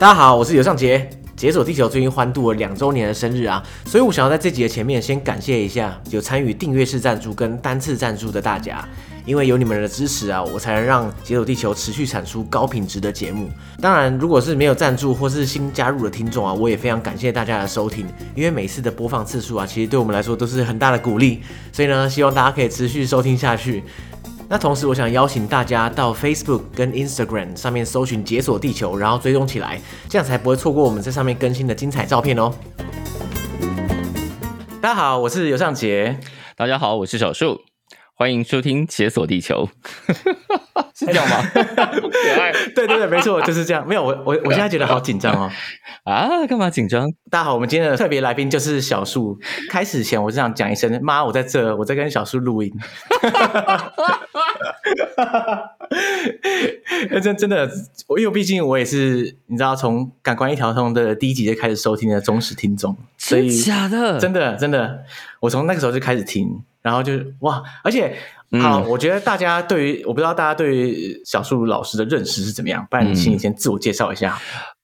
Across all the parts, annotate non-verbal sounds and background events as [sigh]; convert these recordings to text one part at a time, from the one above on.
大家好，我是刘尚杰。解锁地球最近欢度了两周年的生日啊，所以我想要在这集的前面先感谢一下有参与订阅式赞助跟单次赞助的大家，因为有你们的支持啊，我才能让解锁地球持续产出高品质的节目。当然，如果是没有赞助或是新加入的听众啊，我也非常感谢大家的收听，因为每次的播放次数啊，其实对我们来说都是很大的鼓励。所以呢，希望大家可以持续收听下去。那同时，我想邀请大家到 Facebook 跟 Instagram 上面搜寻“解锁地球”，然后追踪起来，这样才不会错过我们在上面更新的精彩照片哦。大家好，我是尤尚杰。大家好，我是小树。欢迎收听《解锁地球》，[laughs] 是这样吗？[laughs] 可爱，对对对，没错，就是这样。没有我我我现在觉得好紧张哦。[laughs] 啊，干嘛紧张？大家好，我们今天的特别来宾就是小树。开始前，我是想讲一声，妈，我在这，我在跟小树录音。真真的，因为毕竟我也是，你知道，从《感官一条通》的第一集就开始收听的忠实听众，所以真假的，真的真的，我从那个时候就开始听。然后就是哇，而且好，嗯、我觉得大家对于我不知道大家对于小树老师的认识是怎么样，不然你请你先自我介绍一下。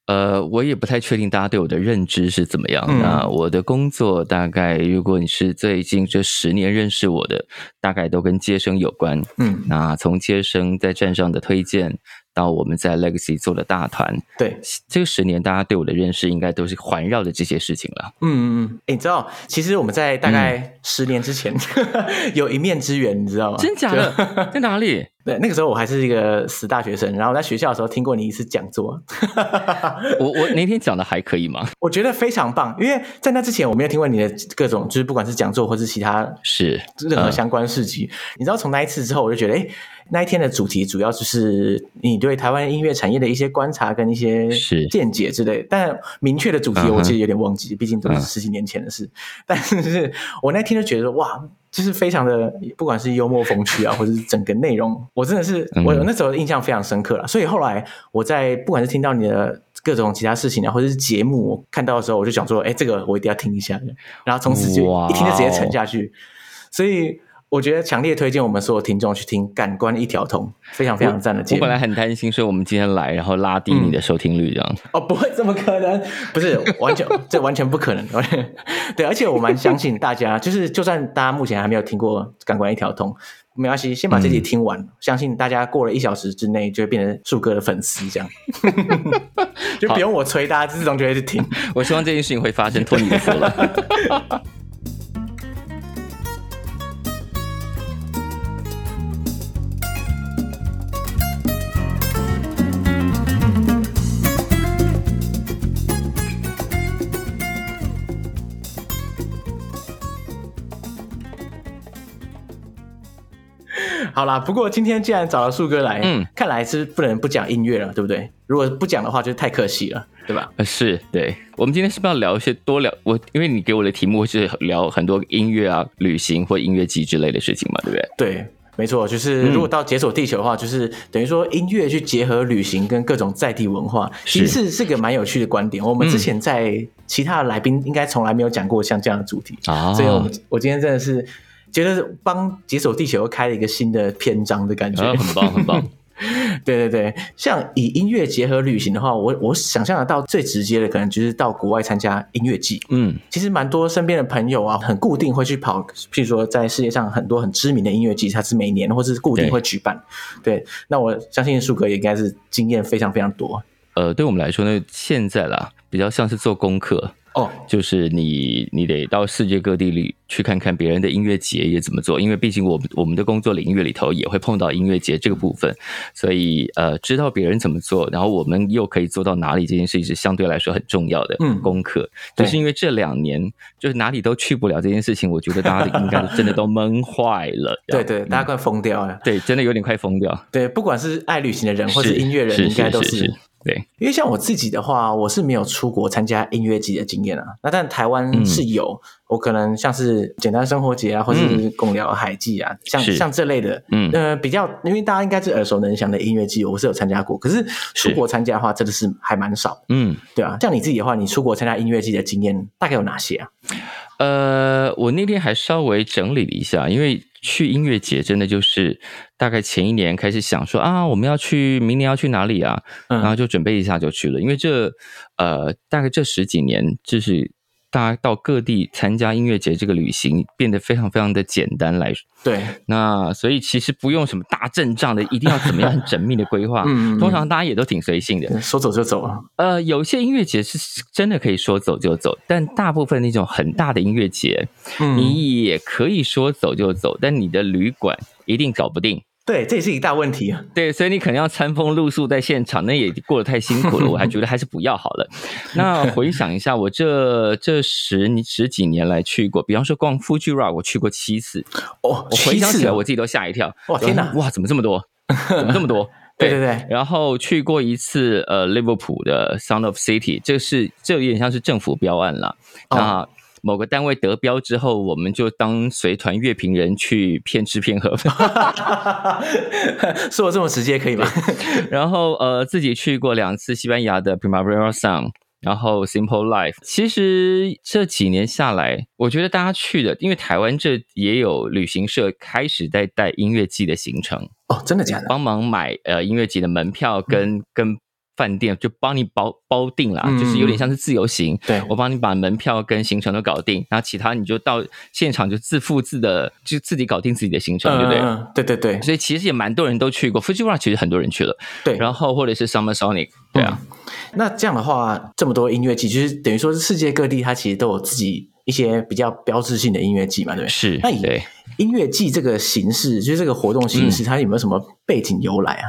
呃，我也不太确定大家对我的认知是怎么样。嗯、那我的工作大概，如果你是最近这十年认识我的，大概都跟接生有关。嗯，那从接生在站上的推荐。到我们在 Legacy 做的大团，对这个十年，大家对我的认识应该都是环绕着这些事情了。嗯嗯嗯，哎，你知道，其实我们在大概十年之前、嗯、有一面之缘，你知道吗？真假的？[laughs] 在哪里？[laughs] 对，那个时候我还是一个死大学生，然后在学校的时候听过你一次讲座。[laughs] 我我那天讲的还可以吗？我觉得非常棒，因为在那之前我没有听过你的各种，就是不管是讲座或是其他是任何相关事迹。嗯、你知道，从那一次之后，我就觉得，哎。那一天的主题主要就是你对台湾音乐产业的一些观察跟一些见解之类，但明确的主题我其实有点忘记，uh. 毕竟都是十几年前的事。Uh. 但是我那天就觉得哇，就是非常的，不管是幽默风趣啊，或者是整个内容，我真的是我那时候印象非常深刻了。所以后来我在不管是听到你的各种其他事情啊，或者是节目我看到的时候，我就想说，哎、欸，这个我一定要听一下，然后从此就一听就直接沉下去，所以。我觉得强烈推荐我们所有听众去听《感官一条通》，非常非常赞的节目。我本来很担心说我们今天来，然后拉低你的收听率这样。嗯、哦，不会，怎么可能？不是，完全这完全不可能。[laughs] 对，而且我蛮相信大家，就是就算大家目前还没有听过《感官一条通》，没关系，先把这集听完，嗯、相信大家过了一小时之内就会变成树哥的粉丝，这样 [laughs] 就不用我催，大家自动就会去听。[laughs] 我希望这件事情会发生，托你的福了。[laughs] 好啦，不过今天既然找了树哥来，嗯，看来是不能不讲音乐了，对不对？如果不讲的话，就太可惜了，对吧？是，对。我们今天是不是要聊一些多聊？我因为你给我的题目是聊很多音乐啊、旅行或音乐季之类的事情嘛，对不对？对，没错，就是如果到解锁地球的话，嗯、就是等于说音乐去结合旅行跟各种在地文化，其实是是个蛮有趣的观点。我们之前在其他的来宾应该从来没有讲过像这样的主题啊，所以我们我今天真的是。觉得帮解锁地球开了一个新的篇章的感觉，很棒很棒。[laughs] 对对对，像以音乐结合旅行的话，我我想象得到最直接的，可能就是到国外参加音乐季。嗯，其实蛮多身边的朋友啊，很固定会去跑，譬如说在世界上很多很知名的音乐季，它是每年或是固定会举办。对，对，那我相信树哥也应该是经验非常非常多。呃，对我们来说呢，现在啦，比较像是做功课。哦，oh. 就是你，你得到世界各地里去看看别人的音乐节也怎么做，因为毕竟我们我们的工作领域里头也会碰到音乐节这个部分，所以呃，知道别人怎么做，然后我们又可以做到哪里，这件事情是相对来说很重要的功课。嗯，就是因为这两年就是哪里都去不了这件事情，我觉得大家应该真的都闷坏了。[laughs] 对对，大家快疯掉了。对，真的有点快疯掉。对，不管是爱旅行的人或是音乐人，应该都是。是是是是对，因为像我自己的话，我是没有出国参加音乐季的经验啊。那但台湾是有，嗯、我可能像是简单生活节啊，或者是共聊海季啊，嗯、像像这类的，嗯呃，比较，因为大家应该是耳熟能详的音乐季，我是有参加过。可是出国参加的话，真的是还蛮少。嗯，对啊，像你自己的话，你出国参加音乐季的经验大概有哪些啊？呃，我那天还稍微整理了一下，因为去音乐节真的就是大概前一年开始想说啊，我们要去，明年要去哪里啊？然后就准备一下就去了，因为这呃，大概这十几年就是。大家到各地参加音乐节，这个旅行变得非常非常的简单来。对，那所以其实不用什么大阵仗的，一定要怎么样很缜密的规划。[laughs] 嗯，通常大家也都挺随性的，说走就走啊。呃，有些音乐节是真的可以说走就走，但大部分那种很大的音乐节，嗯，你也可以说走就走，但你的旅馆一定搞不定。对，这也是一大问题啊。对，所以你可能要餐风露宿在现场，那也过得太辛苦了。我还 [laughs] 觉得还是不要好了。那回想一下，我这这十十几年来去过，比方说逛 Fuji Rock，我去过七次。哦，我回想起来我自己都吓一跳。哇，天哪！哇，怎么这么多？怎么这么多？[laughs] 对对对。然后去过一次呃利物浦的 Sound of City，这是这有点像是政府标案了。那。哦某个单位得标之后，我们就当随团乐评人去骗吃骗喝。[laughs] 说我这么直接可以吗？然后呃，自己去过两次西班牙的 Primavera Sound，然后 Simple Life。其实这几年下来，我觉得大家去的，因为台湾这也有旅行社开始在带音乐季的行程哦，真的假的？帮忙买呃音乐季的门票跟、嗯、跟。饭店就帮你包包定了，嗯、就是有点像是自由行。对，我帮你把门票跟行程都搞定，然后其他你就到现场就自付自的，就自己搞定自己的行程，对不对？嗯，对对对。所以其实也蛮多人都去过，Fuji Rock 其实很多人去了。对，然后或者是 Summer Sonic，对啊、嗯。那这样的话，这么多音乐季，就是等于说是世界各地它其实都有自己一些比较标志性的音乐季嘛，对不对？是。那以音乐季这个形式，就是这个活动形式，它有没有什么背景由来啊？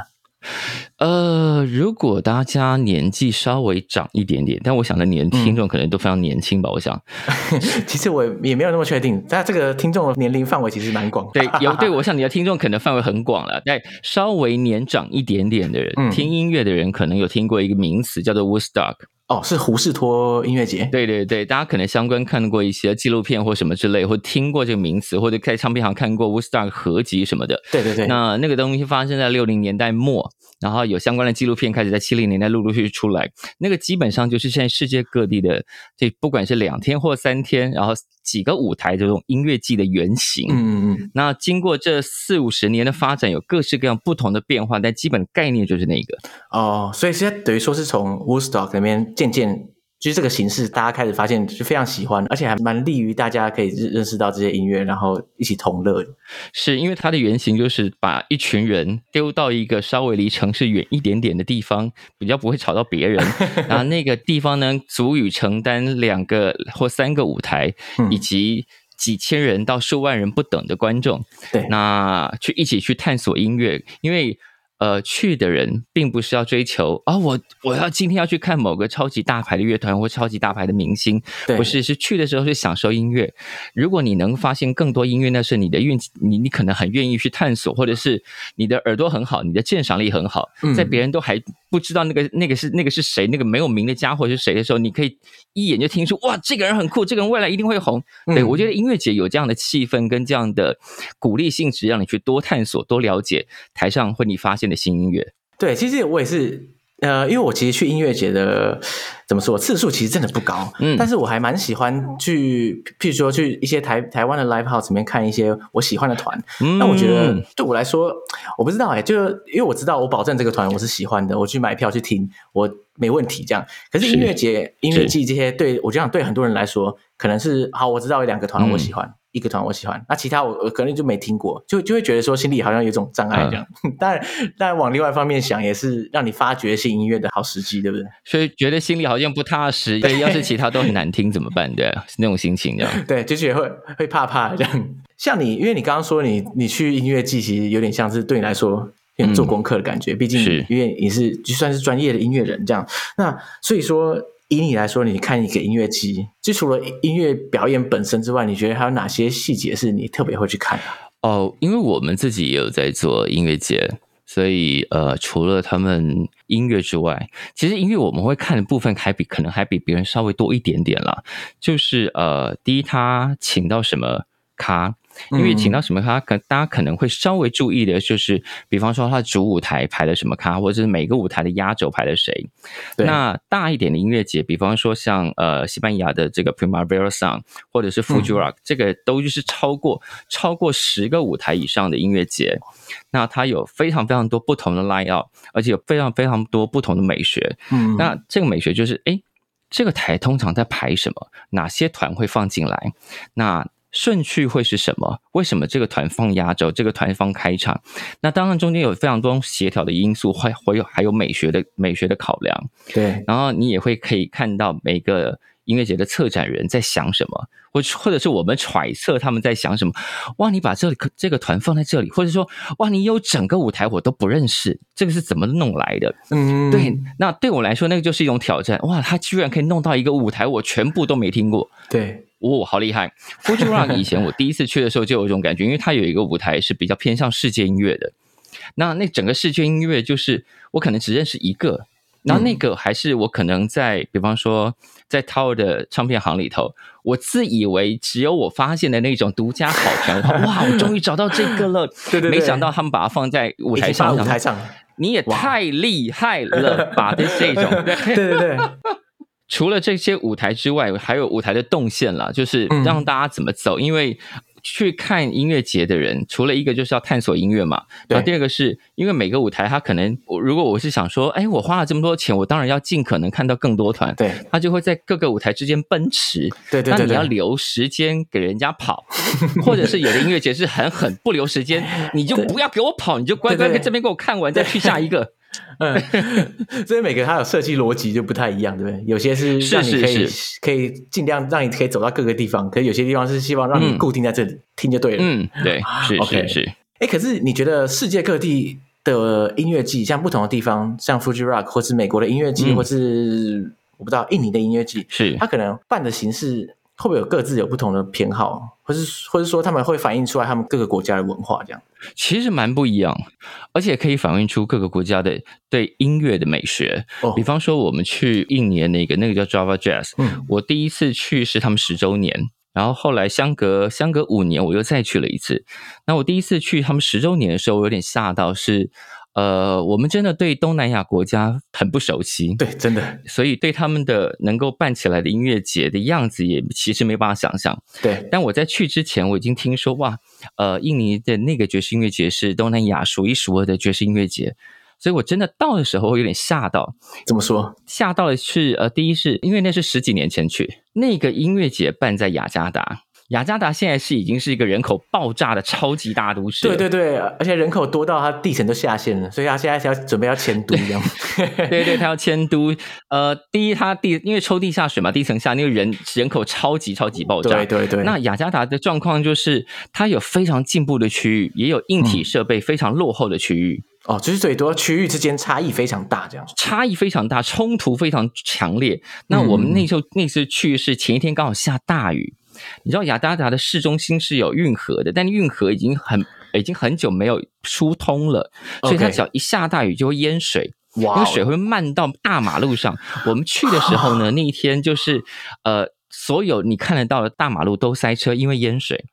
呃，如果大家年纪稍微长一点点，但我想的你的听众可能都非常年轻吧？嗯、我想，[laughs] 其实我也没有那么确定，但这个听众的年龄范围其实蛮广。对，有对，我想你的听众可能范围很广了。但稍微年长一点点的人，嗯、听音乐的人，可能有听过一个名词叫做 Woodstock。哦，是胡士托音乐节。对对对，大家可能相关看过一些纪录片或什么之类，或听过这个名词，或者在唱片行看过 Woodstock 合集什么的。对对对，那那个东西发生在六零年代末。然后有相关的纪录片开始在七零年代陆陆续续出来，那个基本上就是现在世界各地的这不管是两天或三天，然后几个舞台这种音乐季的原型。嗯嗯嗯。那经过这四五十年的发展，有各式各样不同的变化，但基本概念就是那个。哦，所以现在等于说是从 Woodstock 里面渐渐。其实这个形式，大家开始发现就非常喜欢，而且还蛮利于大家可以认识到这些音乐，然后一起同乐。是因为它的原型就是把一群人丢到一个稍微离城市远一点点的地方，比较不会吵到别人。[laughs] 然后那个地方呢，足以承担两个或三个舞台，以及几千人到数万人不等的观众。对，那去一起去探索音乐，因为。呃，去的人并不是要追求啊、哦，我我要今天要去看某个超级大牌的乐团或超级大牌的明星，不是，是去的时候是享受音乐。如果你能发现更多音乐，那是你的运气，你你可能很愿意去探索，或者是你的耳朵很好，你的鉴赏力很好，在别人都还不知道那个那个是那个是谁，那个没有名的家伙是谁的时候，你可以一眼就听出哇，这个人很酷，这个人未来一定会红。对，我觉得音乐节有这样的气氛跟这样的鼓励性质，让你去多探索、多了解台上会你发现的新音乐，对，其实我也是，呃，因为我其实去音乐节的怎么说次数其实真的不高，嗯，但是我还蛮喜欢去，譬如说去一些台台湾的 live house 里面看一些我喜欢的团，那、嗯、我觉得对我来说，我不知道哎、欸，就因为我知道我保证这个团我是喜欢的，我去买票去听，我没问题这样。可是音乐节、音乐季这些，对我这样对很多人来说，可能是好，我知道有两个团我喜欢。嗯一个团我喜欢，那其他我我可能就没听过，就就会觉得说心里好像有一种障碍这样。嗯、[laughs] 但但往另外一方面想，也是让你发掘新音乐的好时机，对不对？所以觉得心里好像不踏实。对，要是其他都很难听怎么办？对，是那种心情这样。[laughs] 对，就是也会会怕怕这样。像你，因为你刚刚说你你去音乐季，其实有点像是对你来说做功课的感觉。嗯、毕竟因为你是就算是专业的音乐人这样。那所以说。以你来说，你看一个音乐季，就除了音乐表演本身之外，你觉得还有哪些细节是你特别会去看的？哦，因为我们自己也有在做音乐节，所以呃，除了他们音乐之外，其实音乐我们会看的部分还比可能还比别人稍微多一点点啦。就是呃，第一，他请到什么咖，因为请到什么咖，可大家可能会稍微注意的就是，比方说他主舞台排了什么咖，或者是每个舞台的压轴排了谁。那大一点的音乐节，比方说像呃西班牙的这个 Primavera Sound，或者是 Fuji Rock，、嗯、这个都就是超过超过十个舞台以上的音乐节。那它有非常非常多不同的 line up，而且有非常非常多不同的美学。嗯，那这个美学就是，哎，这个台通常在排什么？哪些团会放进来？那顺序会是什么？为什么这个团放压轴，这个团放开场？那当然中间有非常多协调的因素，会会有还有美学的美学的考量。对，然后你也会可以看到每个。音乐节的策展人在想什么，或或者是我们揣测他们在想什么？哇，你把这个这个团放在这里，或者说哇，你有整个舞台我都不认识，这个是怎么弄来的？嗯，对，那对我来说，那个就是一种挑战。哇，他居然可以弄到一个舞台，我全部都没听过。对，哇，好厉害！Fuji [laughs] Rock 以前我第一次去的时候就有一种感觉，因为它有一个舞台是比较偏向世界音乐的。那那整个世界音乐就是我可能只认识一个。然后那个还是我可能在，比方说在 Tower 的唱片行里头，我自以为只有我发现的那种独家好团，哇，我终于找到这个了。[laughs] 对对对，没想到他们把它放在舞台上，舞台上，你也太厉害了吧！[laughs] 这这种，对对对。除了这些舞台之外，还有舞台的动线了，就是让大家怎么走，因为。去看音乐节的人，除了一个就是要探索音乐嘛，然后第二个是因为每个舞台他可能，如果我是想说，哎，我花了这么多钱，我当然要尽可能看到更多团，对，他就会在各个舞台之间奔驰，对对对，那你要留时间给人家跑，或者是有的音乐节是很狠不留时间，[laughs] 你就不要给我跑，你就乖乖在这边给我看完再去下一个。嗯，[laughs] 所以每个它有设计逻辑就不太一样，对不对？有些是让你可以可以尽量让你可以走到各个地方，可是有些地方是希望让你固定在这里、嗯、听就对了。嗯，对，是 OK 是。哎，可是你觉得世界各地的音乐季，像不同的地方，像 Fuji Rock 或是美国的音乐季，嗯、或是我不知道印尼的音乐季，是它可能办的形式会不会有各自有不同的偏好？或是，或是说他们会反映出来他们各个国家的文化，这样其实蛮不一样，而且可以反映出各个国家的对音乐的美学。哦，比方说我们去印尼那个那个叫 Java Jazz，嗯，我第一次去是他们十周年，然后后来相隔相隔五年我又再去了一次。那我第一次去他们十周年的时候，我有点吓到是。呃，我们真的对东南亚国家很不熟悉，对，真的，所以对他们的能够办起来的音乐节的样子，也其实没办法想象。对，但我在去之前，我已经听说哇，呃，印尼的那个爵士音乐节是东南亚数一数二的爵士音乐节，所以我真的到的时候我有点吓到。怎么说？吓到的是，呃，第一是因为那是十几年前去，那个音乐节办在雅加达。雅加达现在是已经是一个人口爆炸的超级大都市，对对对，而且人口多到它地层都下陷了，所以它现在是要准备要迁都一样。[laughs] [laughs] 对，对对，它要迁都。呃，第一，它地因为抽地下水嘛，地层下那个人人口超级超级爆炸。对对对。那雅加达的状况就是，它有非常进步的区域，也有硬体设备非常落后的区域。嗯、哦，就是最多区域之间差异非常大，这样差异非常大，冲突非常强烈。那我们那时候、嗯、那次去是前一天刚好下大雨。你知道雅加达的市中心是有运河的，但运河已经很已经很久没有疏通了，所以它只要一下大雨就会淹水，那个水会漫到大马路上。我们去的时候呢，[laughs] 那一天就是呃，所有你看得到的大马路都塞车，因为淹水。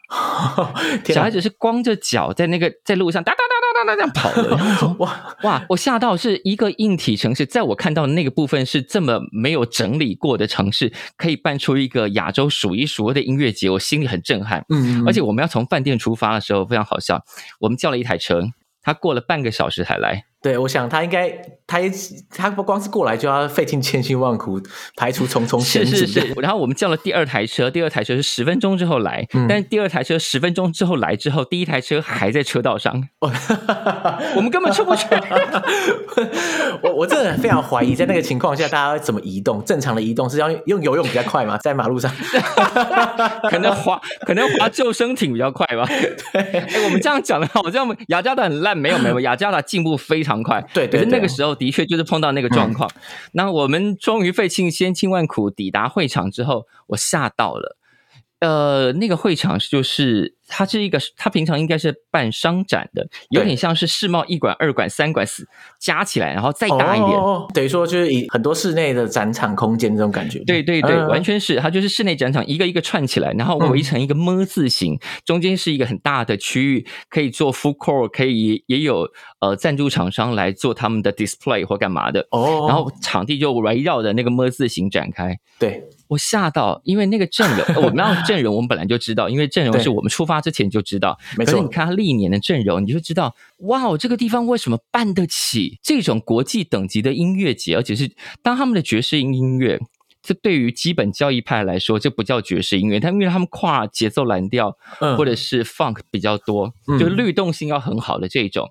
[laughs] 小孩子是光着脚在那个在路上哒哒哒哒哒这样跑的，[laughs] 哇哇，我吓到是一个硬体城市，在我看到的那个部分是这么没有整理过的城市，可以办出一个亚洲数一数二的音乐节，我心里很震撼。嗯，嗯，而且我们要从饭店出发的时候非常好笑，我们叫了一台车，他过了半个小时才来。对，我想他应该，他他不光是过来就要费尽千辛万苦排除重重险阻。是是是。然后我们叫了第二台车，第二台车是十分钟之后来，嗯、但是第二台车十分钟之后来之后，第一台车还在车道上，[laughs] 我们根本出不去。[laughs] 我我真的非常怀疑，在那个情况下，大家怎么移动？正常的移动是要用游泳比较快吗？在马路上，[laughs] 可能划可能划救生艇比较快吧。对，哎，我们这样讲的话，我这样雅加达很烂，没有没有，雅加达进步非常。快，对，对，对，可是那个时候的确就是碰到那个状况。嗯、那我们终于费尽千辛万苦抵达会场之后，我吓到了。呃，那个会场就是它是一个，它平常应该是办商展的，有点像是世贸一馆、二馆、三馆四加起来，然后再大一点。哦，等于说就是以很多室内的展场空间这种感觉。对对对，嗯、完全是，它就是室内展场一个一个串起来，然后围成一个么字形，嗯、中间是一个很大的区域，可以做 food court，可以也有呃赞助厂商来做他们的 display 或干嘛的。哦，然后场地就围绕着那个么字形展开。对。我吓到，因为那个阵容，我们要阵容，我们本来就知道，因为阵容是我们出发之前就知道。没错。可是你看他历年的阵容，你就知道，哇，这个地方为什么办得起这种国际等级的音乐节？而且是当他们的爵士音音乐，这对于基本教义派来说，这不叫爵士音乐，他因为他们跨节奏蓝调，嗯，或者是 funk 比较多，就律动性要很好的这种。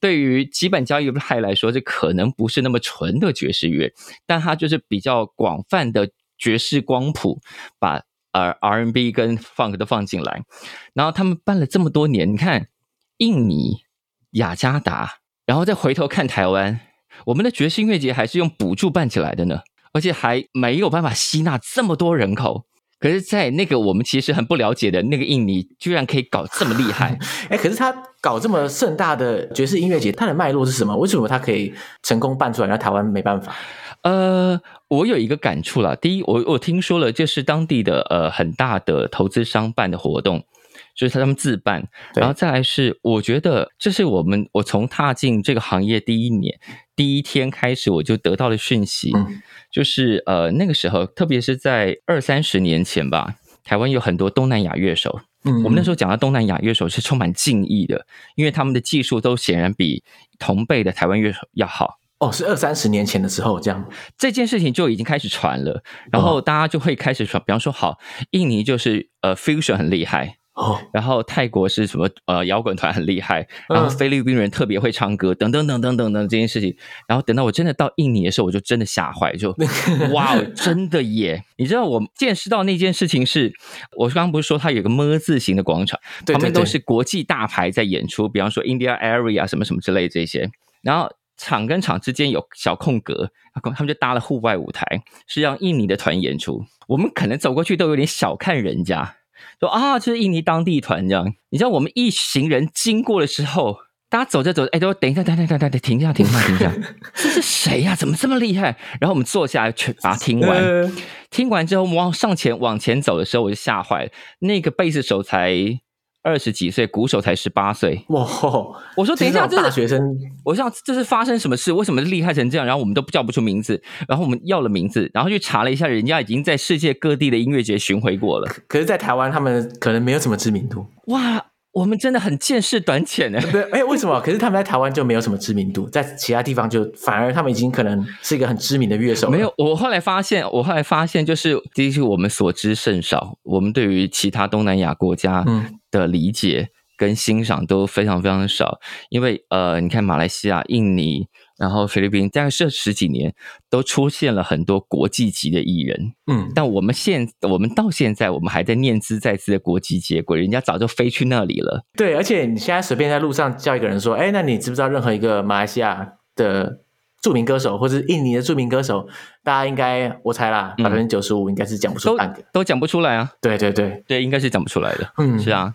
对于基本交易派来说，这可能不是那么纯的爵士乐，但它就是比较广泛的。爵士光谱把呃 R&B 跟 Funk 都放进来，然后他们办了这么多年，你看印尼、雅加达，然后再回头看台湾，我们的爵士音乐节还是用补助办起来的呢，而且还没有办法吸纳这么多人口。可是，在那个我们其实很不了解的那个印尼，居然可以搞这么厉害！[laughs] 哎，可是他搞这么盛大的爵士音乐节，它的脉络是什么？为什么他可以成功办出来，而台湾没办法？呃，我有一个感触啦。第一，我我听说了，就是当地的呃很大的投资商办的活动，就是他们自办。然后再来是，我觉得这是我们我从踏进这个行业第一年第一天开始，我就得到的讯息，嗯、就是呃那个时候，特别是在二三十年前吧，台湾有很多东南亚乐手。嗯，我们那时候讲到东南亚乐手是充满敬意的，因为他们的技术都显然比同辈的台湾乐手要好。哦，是二三十年前的时候，这样。这件事情就已经开始传了，然后大家就会开始传，比方说，好，印尼就是呃，fusion 很厉害哦，然后泰国是什么呃，摇滚团很厉害，然后菲律宾人特别会唱歌，等等等等等等这件事情，然后等到我真的到印尼的时候，我就真的吓坏，就哇，真的耶！[laughs] 你知道我见识到那件事情是，我刚刚不是说它有个么字形的广场，旁边都是国际大牌在演出，比方说 India Area 什么什么之类这些，然后。场跟场之间有小空格，他们就搭了户外舞台，是让印尼的团演出。我们可能走过去都有点小看人家，说啊，这是印尼当地团这样。你知道我们一行人经过的时候，大家走着走着，哎，都等一下，等一下，等一下，停一下，停一下，停一下，这是谁呀？怎么这么厉害？然后我们坐下来，全把它听完。听完之后，我们往上前往前走的时候，我就吓坏了。那个贝斯手才。二十几岁，鼓手才十八岁。哇！我说等一下，这是大学生。我想这是发生什么事？为什么厉害成这样？然后我们都叫不出名字。然后我们要了名字，然后去查了一下，人家已经在世界各地的音乐节巡回过了。可是，在台湾，他们可能没有什么知名度。哇！我们真的很见识短浅呢。对，哎，为什么？可是他们在台湾就没有什么知名度，在其他地方就反而他们已经可能是一个很知名的乐手。没有，我后来发现，我后来发现，就是第一是我们所知甚少，我们对于其他东南亚国家的理解。嗯跟欣赏都非常非常的少，因为呃，你看马来西亚、印尼，然后菲律宾，大概这十几年都出现了很多国际级的艺人，嗯，但我们现我们到现在，我们还在念兹在兹的国际接轨，人家早就飞去那里了。对，而且你现在随便在路上叫一个人说，哎，那你知不知道任何一个马来西亚的著名歌手，或者是印尼的著名歌手？大家应该我猜啦，百分之九十五应该是讲不出半个，都讲不出来啊。对对对对，应该是讲不出来的。嗯，是啊。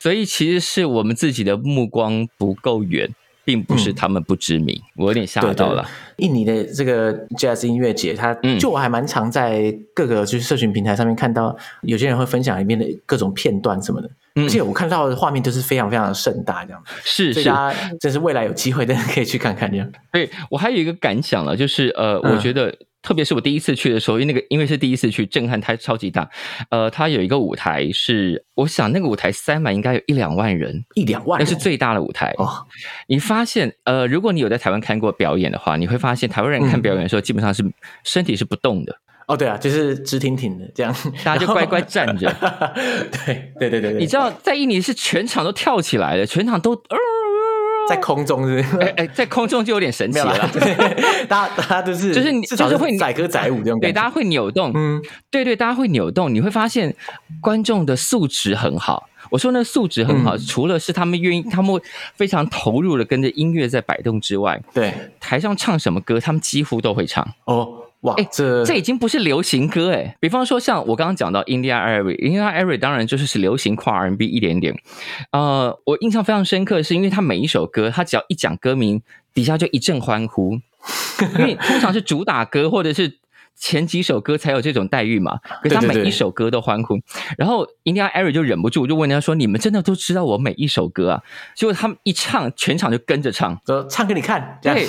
所以其实是我们自己的目光不够远，并不是他们不知名。嗯、我有点吓到了。印尼的这个 Jazz 音乐节，它就我还蛮常在各个就是社群平台上面看到，有些人会分享里面的各种片段什么的。嗯、而且我看到的画面都是非常非常盛大，这样。是是，这是未来有机会的人 [laughs] 可以去看看这样。对，我还有一个感想了，就是呃，我觉得。嗯特别是我第一次去的时候，因为那个因为是第一次去，震撼它超级大。呃，它有一个舞台是，我想那个舞台塞满应该有一两万人，一两万，那是最大的舞台。哦，你发现呃，如果你有在台湾看过表演的话，你会发现台湾人看表演的时候，基本上是身体是不动的。哦，对啊，就是直挺挺的这样，大家就乖乖站着。[laughs] 对对对对对，你知道在印尼是全场都跳起来的，全场都。呃在空中是，是，哎哎，在空中就有点神奇了。[laughs] 大家大家都是，就是你就是会载歌载舞这种感觉。对，大家会扭动。嗯，对对，大家会扭动。你会发现观众的素质很好。我说那素质很好，嗯、除了是他们愿意，他们会非常投入的跟着音乐在摆动之外，对，台上唱什么歌，他们几乎都会唱。哦。哇，哎，这这已经不是流行歌哎。比方说，像我刚刚讲到 India Arie，India Arie 当然就是是流行跨 R&B 一点点。呃，我印象非常深刻，是因为他每一首歌，他只要一讲歌名，底下就一阵欢呼。[laughs] 因为通常是主打歌或者是前几首歌才有这种待遇嘛，[laughs] 可是他每一首歌都欢呼。对对对，然后 India Arie 就忍不住就问他说：“你们真的都知道我每一首歌啊？”结果他们一唱，全场就跟着唱，说：“唱给你看。”对，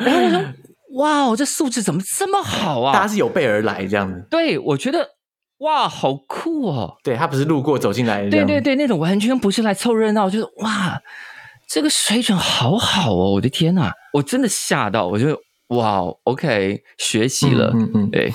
然后我说。[laughs] 哇，这素质怎么这么好啊？大家是有备而来这样子。对，我觉得哇，好酷哦。对，他不是路过走进来的。对对对，那种完全不是来凑热闹，就是哇，这个水准好好哦！我的天呐，我真的吓到，我就哇，OK，学习了。嗯嗯，嗯，对。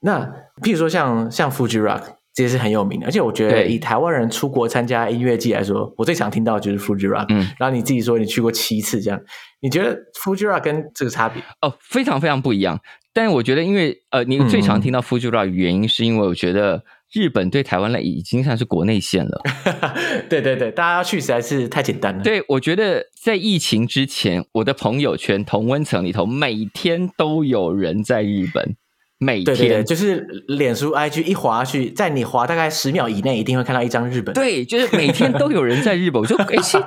那譬如说像像 Fuji Rock，这些是很有名的，而且我觉得以台湾人出国参加音乐季来说，我最常听到的就是 Fuji Rock。嗯，然后你自己说你去过七次这样。你觉得 Fuji Rock 跟这个差别？哦，非常非常不一样。但是我觉得，因为呃，你最常听到 Fuji Rock 的原因，是因为我觉得日本对台湾来已经算是国内线了。[laughs] 对对对，大家要去实在是太简单了。对，我觉得在疫情之前，我的朋友圈同温层里头，每天都有人在日本。每天对对对，就是脸书 IG 一滑去，在你滑大概十秒以内，一定会看到一张日本。对，就是每天都有人在日本。我 [laughs] 就，哎，这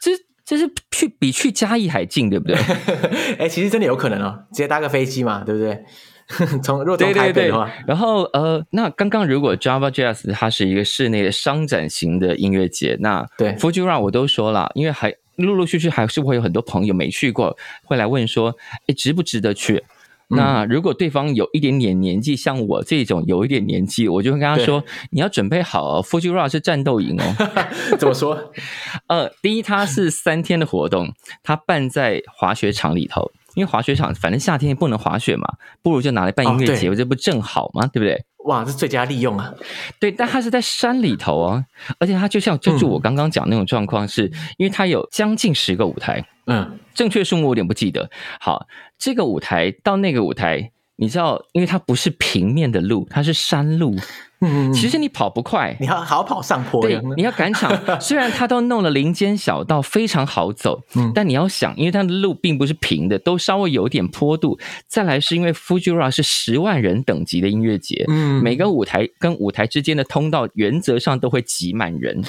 这。这是去比去嘉义还近，对不对？[laughs] 哎，其实真的有可能哦，直接搭个飞机嘛，对不对？[laughs] 从若从台北的话，对对对，然后呃，那刚刚如果 Java Jazz 它是一个室内的商展型的音乐节，那对 Fuji Rock 我都说了，因为还陆陆续续还是会有很多朋友没去过，会来问说，哎，值不值得去？那如果对方有一点点年纪，像我这种有一点年纪，我就会跟他说：“你要准备好哦，Fuji Rock 是战斗营哦。[laughs] ”怎么说？[laughs] 呃，第一，它是三天的活动，它办在滑雪场里头，因为滑雪场反正夏天也不能滑雪嘛，不如就拿来办音乐节，这不正好吗？对不对？哇，这最佳利用啊！对，但它是在山里头哦，而且它就像就就我刚刚讲那种状况是，是因为它有将近十个舞台。嗯，正确数目我有点不记得。好，这个舞台到那个舞台，你知道，因为它不是平面的路，它是山路。嗯，其实你跑不快，你要好跑上坡。对，你要赶场。[laughs] 虽然它都弄了林间小道，非常好走，嗯，但你要想，因为它的路并不是平的，都稍微有点坡度。再来是因为 Fuji Rock 是十万人等级的音乐节，嗯，每个舞台跟舞台之间的通道原则上都会挤满人，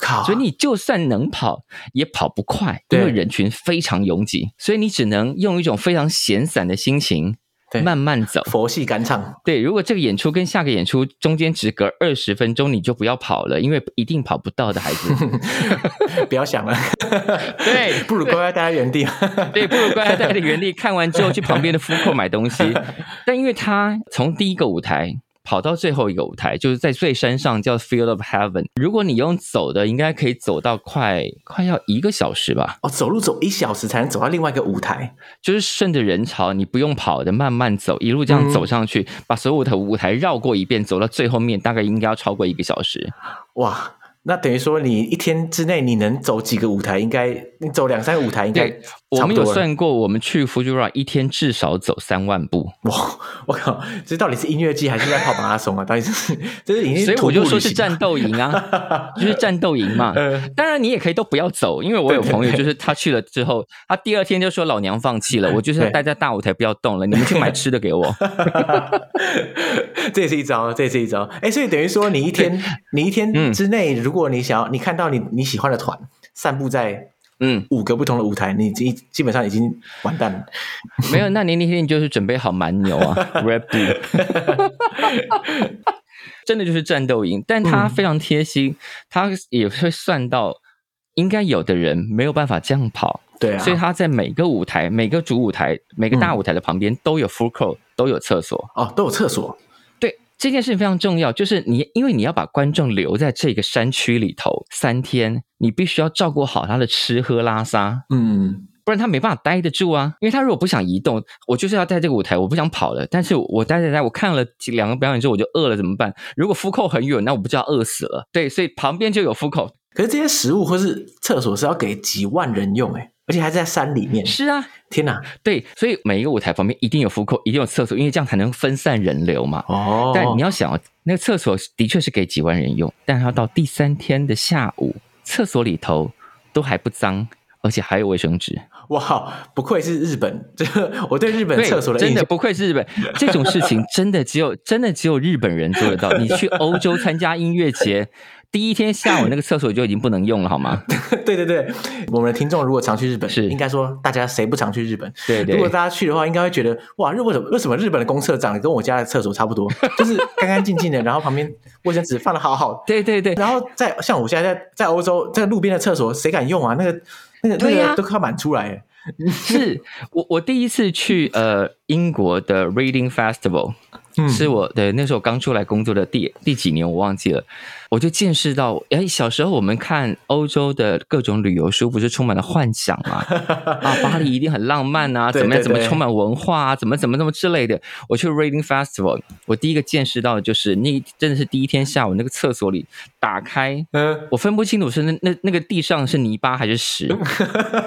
靠，所以你就算能跑，也跑不快，因为人群非常拥挤，所以你只能用一种非常闲散的心情。对，慢慢走，佛系赶场。对，如果这个演出跟下个演出中间只隔二十分钟，你就不要跑了，因为一定跑不到的孩子。[laughs] 不要想了，[laughs] 对，不如乖乖待在原地。对，不如乖乖待在原地，看完之后去旁边的 food court 买东西。[laughs] 但因为他从第一个舞台。跑到最后一个舞台，就是在最山上，叫 Field of Heaven。如果你用走的，应该可以走到快快要一个小时吧？哦，走路走一小时才能走到另外一个舞台，就是顺着人潮，你不用跑的，慢慢走，一路这样走上去，嗯、把所有的舞台绕过一遍，走到最后面，大概应该要超过一个小时。哇！那等于说，你一天之内你能走几个舞台？应该你走两三个舞台，应该我们有算过，我们去 Fuji Rock 一天至少走三万步。哇！我靠，这到底是音乐季还是在跑马拉松啊？到底是这是已经，所以我就说是战斗营啊，[laughs] 就是战斗营嘛。当然你也可以都不要走，因为我有朋友就是他去了之后，他第二天就说老娘放弃了，我就是待在大舞台不要动了，你们去买吃的给我。[laughs] 这也是一招，这也是一招。哎，所以等于说你一天你一天之内如果如果你想要，你看到你你喜欢的团散布在嗯五个不同的舞台，嗯、你基基本上已经完蛋了。没有，那你那天你就是准备好蛮牛啊，[laughs] Red Bull，真的就是战斗营。但他非常贴心，他也会算到，应该有的人没有办法这样跑，对啊，所以他在每个舞台、每个主舞台、每个大舞台的旁边都有 full court，都有厕所哦，都有厕所。这件事情非常重要，就是你，因为你要把观众留在这个山区里头三天，你必须要照顾好他的吃喝拉撒，嗯，不然他没办法待得住啊。因为他如果不想移动，我就是要在这个舞台，我不想跑了。但是我待在待，我看了两个表演之后，我就饿了，怎么办？如果 food court 很远，那我不就要饿死了？对，所以旁边就有 food court。可是这些食物或是厕所是要给几万人用诶，而且还在山里面。是啊，天哪！对，所以每一个舞台旁边一定有 food court，一定有厕所，因为这样才能分散人流嘛。哦。但你要想，那个厕所的确是给几万人用，但要到第三天的下午，厕所里头都还不脏，而且还有卫生纸。哇，不愧是日本，这我对日本厕所的真的不愧是日本，这种事情真的只有真的只有日本人做得到。你去欧洲参加音乐节。第一天下午那个厕所就已经不能用了，好吗？[laughs] 对对对，我们的听众如果常去日本，是应该说大家谁不常去日本？对对。如果大家去的话，应该会觉得哇，日为什么为什么日本的公厕长得跟我家的厕所差不多，就是干干净净的，然后旁边卫生纸放的好好。对对对。然后在像我现在在在欧洲，在路边的厕所谁敢用啊？那个那个那个都快满出来。是我我第一次去呃英国的 Reading Festival。是我的那时候刚出来工作的第第几年我忘记了，我就见识到，哎，小时候我们看欧洲的各种旅游书，不是充满了幻想吗？啊，巴黎一定很浪漫啊，[laughs] 怎么样？怎么充满文化啊？怎么怎么怎么之类的？我去 Reading Festival，我第一个见识到的就是那真的是第一天下午那个厕所里打开，嗯，我分不清楚是那那那个地上是泥巴还是屎，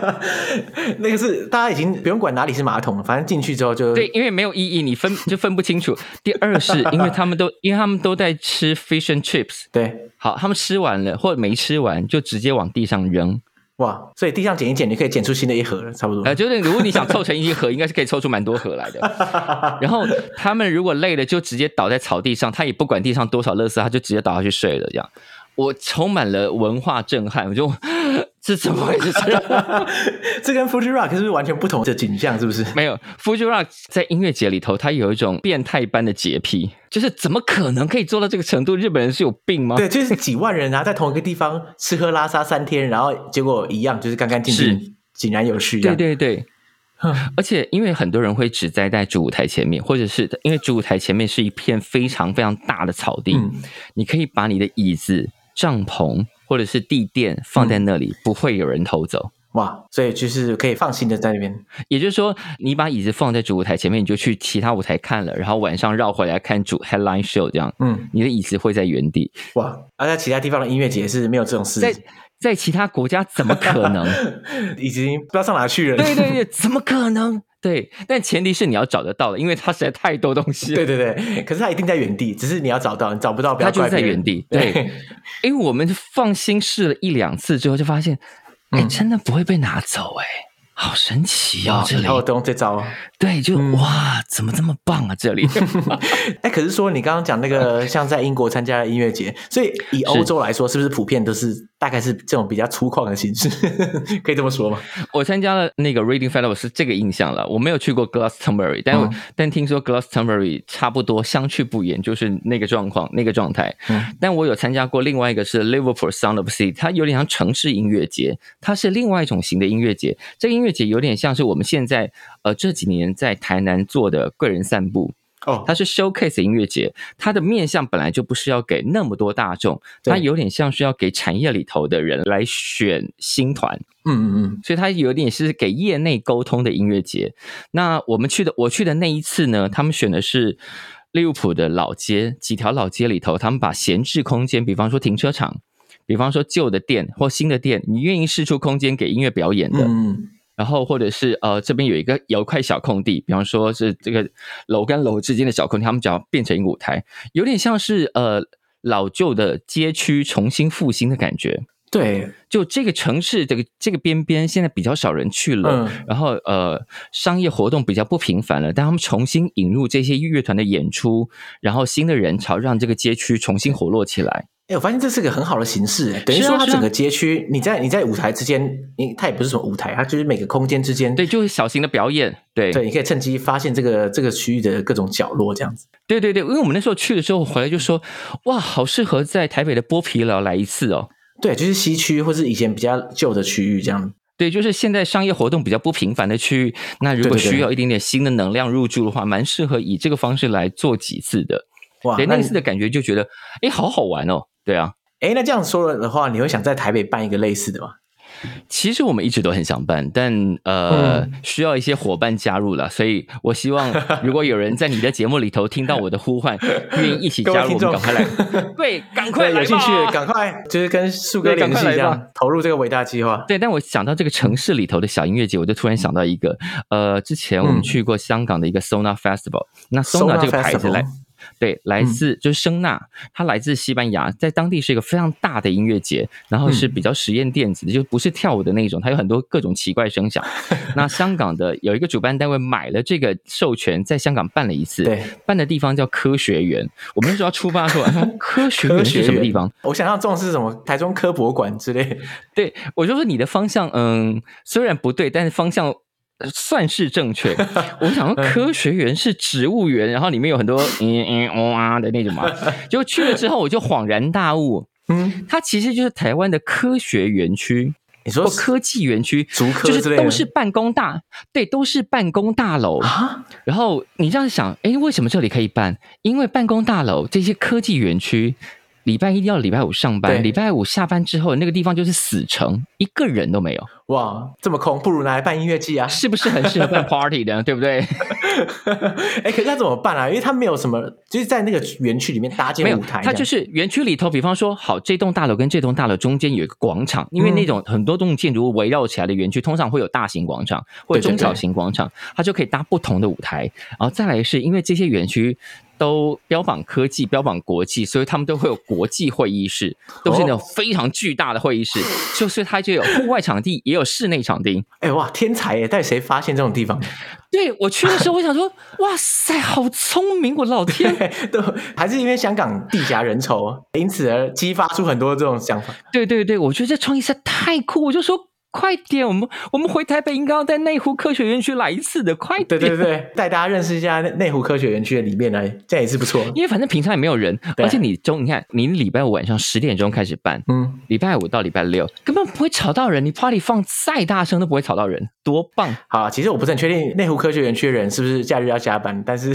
[laughs] 那个是大家已经不用管哪里是马桶了，反正进去之后就对，因为没有意义，你分就分不清楚。第二是因为他们都，因为他们都在吃 fish and chips，对，好，他们吃完了或者没吃完，就直接往地上扔，哇，所以地上捡一捡，你可以捡出新的一盒了，差不多。呃，就是如果你想凑成一盒，应该是可以凑出蛮多盒来的。[laughs] 然后他们如果累了，就直接倒在草地上，他也不管地上多少垃圾，他就直接倒下去睡了，这样。我充满了文化震撼，我就这怎么回事？[laughs] 这跟 Fuji Rock 是不是完全不同的景象？是不是？[laughs] 没有，Fuji Rock 在音乐节里头，它有一种变态般的洁癖，就是怎么可能可以做到这个程度？日本人是有病吗？对，就是几万人啊，在同一个地方吃喝拉撒三天，然后结果一样，就是干干净净、井然有序。对对对。而且，因为很多人会只栽在主舞台前面，或者是因为主舞台前面是一片非常非常大的草地，嗯、你可以把你的椅子。帐篷或者是地垫放在那里，嗯、不会有人偷走。哇，所以就是可以放心的在那边。也就是说，你把椅子放在主舞台前面，你就去其他舞台看了，然后晚上绕回来看主 headline show，这样，嗯，你的椅子会在原地。哇，而在其他地方的音乐节是没有这种事。在在其他国家怎么可能？[laughs] 已经不知道上哪去了。对对对，怎么可能？对，但前提是你要找得到了，因为它实在太多东西。对对对，可是它一定在原地，只是你要找到，你找不到。它就在原地。对，因为我们放心试了一两次之后，就发现，哎、嗯，真的不会被拿走，哎。好神奇哦！这里然后都用这招，对，就、嗯、哇，怎么这么棒啊？这里，[laughs] 哎，可是说你刚刚讲那个，[laughs] 像在英国参加的音乐节，所以以欧洲来说，是不是普遍都是大概是这种比较粗犷的形式？[laughs] 可以这么说吗？我参加了那个 Reading Festival 是这个印象了，我没有去过 Glastonbury，但、嗯、但听说 Glastonbury 差不多相去不远，就是那个状况、那个状态。嗯、但我有参加过另外一个是 Liverpool Sound of Sea，它有点像城市音乐节，它是另外一种型的音乐节，这个音乐。而且有点像是我们现在呃这几年在台南做的贵人散步哦，它是 showcase 音乐节，它的面向本来就不是要给那么多大众，它有点像是要给产业里头的人来选新团，嗯嗯嗯，所以它有点是给业内沟通的音乐节。那我们去的我去的那一次呢，他们选的是利物浦的老街，几条老街里头，他们把闲置空间，比方说停车场，比方说旧的店或新的店，你愿意试出空间给音乐表演的，嗯。然后，或者是呃，这边有一个有一块小空地，比方说是这个楼跟楼之间的小空地，他们只要变成一个舞台，有点像是呃老旧的街区重新复兴的感觉。对，就这个城市这个这个边边现在比较少人去了，嗯、然后呃商业活动比较不频繁了，但他们重新引入这些乐团的演出，然后新的人潮让这个街区重新活络起来。哎，我发现这是个很好的形式，等于说它整个街区，你在你在舞台之间，你它也不是什么舞台，它就是每个空间之间，对，就是小型的表演，对，对，你可以趁机发现这个这个区域的各种角落，这样子。对对对，因为我们那时候去的时候回来就说，哇，好适合在台北的剥皮寮来一次哦。对，就是西区或是以前比较旧的区域这样。对，就是现在商业活动比较不频繁的区域，那如果需要一点点新的能量入驻的话，蛮适合以这个方式来做几次的。哇，对，那一次的感觉就觉得，哎，好好玩哦。对啊。哎，那这样说了的话，你会想在台北办一个类似的吗？其实我们一直都很想办，但呃，嗯、需要一些伙伴加入了，所以我希望如果有人在你的节目里头听到我的呼唤，[laughs] 愿意一起加入，我们赶快来，[laughs] 对，赶快来，有兴趣，赶快就是跟树哥联系一下，投入这个伟大计划。对，但我想到这个城市里头的小音乐节，我就突然想到一个，呃，之前我们去过香港的一个 Sona Festival，、嗯、那 Sona 这个牌子来。对，来自、嗯、就是声纳，它来自西班牙，在当地是一个非常大的音乐节，然后是比较实验电子的，嗯、就不是跳舞的那种，它有很多各种奇怪声响。[laughs] 那香港的有一个主办单位买了这个授权，在香港办了一次，对，办的地方叫科学园。我们那时候要出发说，[laughs] 科学园是什么地方？我想象中是什么台中科博馆之类。对，我就说你的方向，嗯，虽然不对，但是方向。算是正确。[laughs] 我想说，科学园是植物园，然后里面有很多 [laughs] 嗯嗯哦啊的那种嘛。[laughs] 结果去了之后，我就恍然大悟，嗯，它其实就是台湾的科学园区。你说科技园区，就是都是办公大，对，都是办公大楼啊。然后你这样想，哎，为什么这里可以办？因为办公大楼这些科技园区。礼拜一要礼拜五上班，礼拜五下班之后，那个地方就是死城，一个人都没有。哇，这么空，不如拿来办音乐季啊？是不是很适合办 [laughs] party 的，对不对？[laughs] 哎，可是那怎么办啊？因为他没有什么，就是在那个园区里面搭建舞台。他就是园区里头，比方说，好，这栋大楼跟这栋大楼中间有一个广场，因为那种很多栋建筑物围绕起来的园区，通常会有大型广场或者中小型广场，它就可以搭不同的舞台。然后再来是因为这些园区。都标榜科技，标榜国际，所以他们都会有国际会议室，都是那种非常巨大的会议室。哦、[laughs] 就是它就有户外场地，也有室内场地。哎、欸、哇，天才耶！但谁发现这种地方？对，我去的时候，我想说，哇塞，好聪明！我老天，[laughs] 都还是因为香港地狭人稠，因此而激发出很多这种想法。对对对，我觉得这创意实在太酷，我就说。快点，我们我们回台北应该要在内湖科学园区来一次的，快点！对对对，带大家认识一下内湖科学园区的里面来，这样也是不错。因为反正平常也没有人，而且你中，你看，你礼拜五晚上十点钟开始办，嗯，礼拜五到礼拜六根本不会吵到人，你 party 放再大声都不会吵到人，多棒！好，其实我不是很确定内湖科学园区的人是不是假日要加班，但是，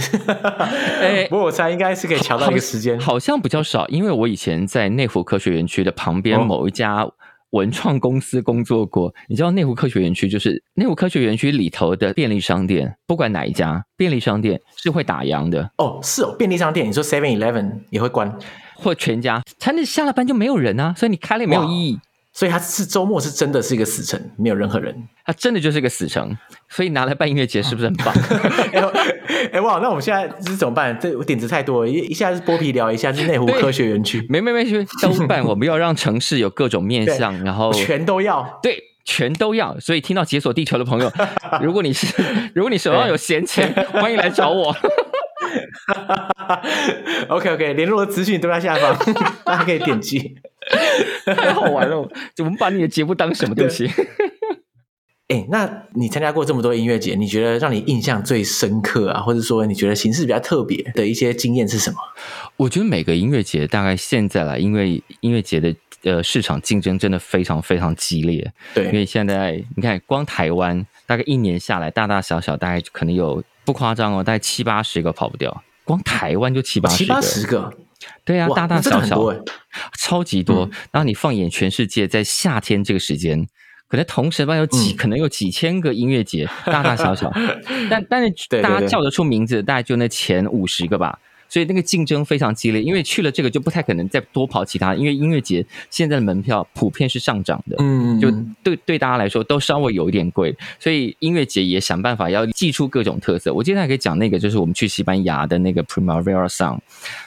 [laughs] 哎，不过我猜应该是可以调到一个时间好，好像比较少，因为我以前在内湖科学园区的旁边某一家。哦文创公司工作过，你知道内湖科学园区就是内湖科学园区里头的便利商店，不管哪一家便利商店是会打烊的哦。是哦，便利商店，你说 Seven Eleven 也会关，或全家，他那下了班就没有人啊，所以你开了也没有意义。所以它是周末是真的是一个死城，没有任何人，它真的就是一个死城，所以拿来办音乐节是不是很棒？[laughs] 哎、欸，哇，那我们现在是怎么办？这点子太多了，一一下是剥皮寮，一下是内湖科学园区，没没没没，都办，我们要让城市有各种面向，然后全都要，对，全都要。所以听到解锁地球的朋友，[laughs] 如果你是如果你手上有闲钱，欢迎来找我。[laughs] OK OK，联络的资讯都在下方，大家可以点击。[laughs] 太好玩了！我们把你的节目当什么东西？哎、欸，那你参加过这么多音乐节，你觉得让你印象最深刻啊，或者说你觉得形式比较特别的一些经验是什么？我觉得每个音乐节大概现在来，因为音乐节的呃市场竞争真的非常非常激烈。对，因为现在你看，光台湾大概一年下来，大大小小大概可能有不夸张哦，大概七八十个跑不掉。光台湾就七八十个，七八十个。对啊，大大小小，超级多。然后你放眼全世界，在夏天这个时间，可能同时吧有几，可能有几千个音乐节，大大小小。[laughs] 但但是大家叫得出名字，大概就那前五十个吧。所以那个竞争非常激烈，因为去了这个就不太可能再多跑其他，因为音乐节现在的门票普遍是上涨的，嗯，就对对大家来说都稍微有一点贵，所以音乐节也想办法要祭出各种特色。我今天还可以讲那个，就是我们去西班牙的那个 Primavera Sound，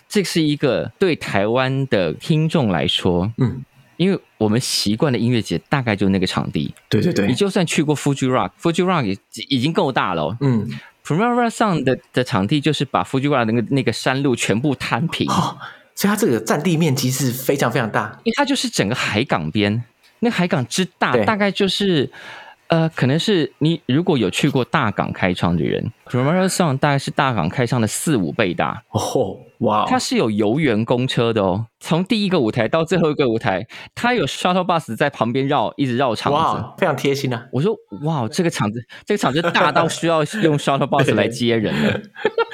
这是一个对台湾的听众来说，嗯，因为我们习惯的音乐节大概就那个场地，对对对，你就算去过 Fuji Rock，Fuji Rock 也已经够大了，嗯。Primavera Sound 的的场地就是把 Fujiwara 那个那个山路全部摊平，哦，所以它这个占地面积是非常非常大，因为它就是整个海港边，那海港之大，大概就是。呃，可能是你如果有去过大港开唱的人，Primavera Sound 大概是大港开唱的四五倍大哦，哇！它是有游园公车的哦，从第一个舞台到最后一个舞台，它有 shuttle bus 在旁边绕，一直绕场子，哇，非常贴心啊！我说，哇，这个场子，这个场子大到需要用 shuttle bus 来接人了。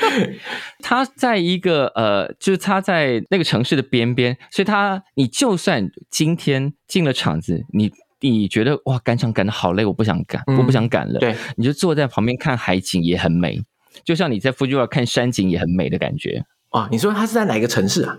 [laughs] 它在一个呃，就是它在那个城市的边边，所以它你就算今天进了场子，你。你觉得哇，赶场赶得好累，我不想赶，嗯、我不想赶了。对，你就坐在旁边看海景也很美，就像你在 Fuji Rock 看山景也很美的感觉。哇，你说他是在哪一个城市啊？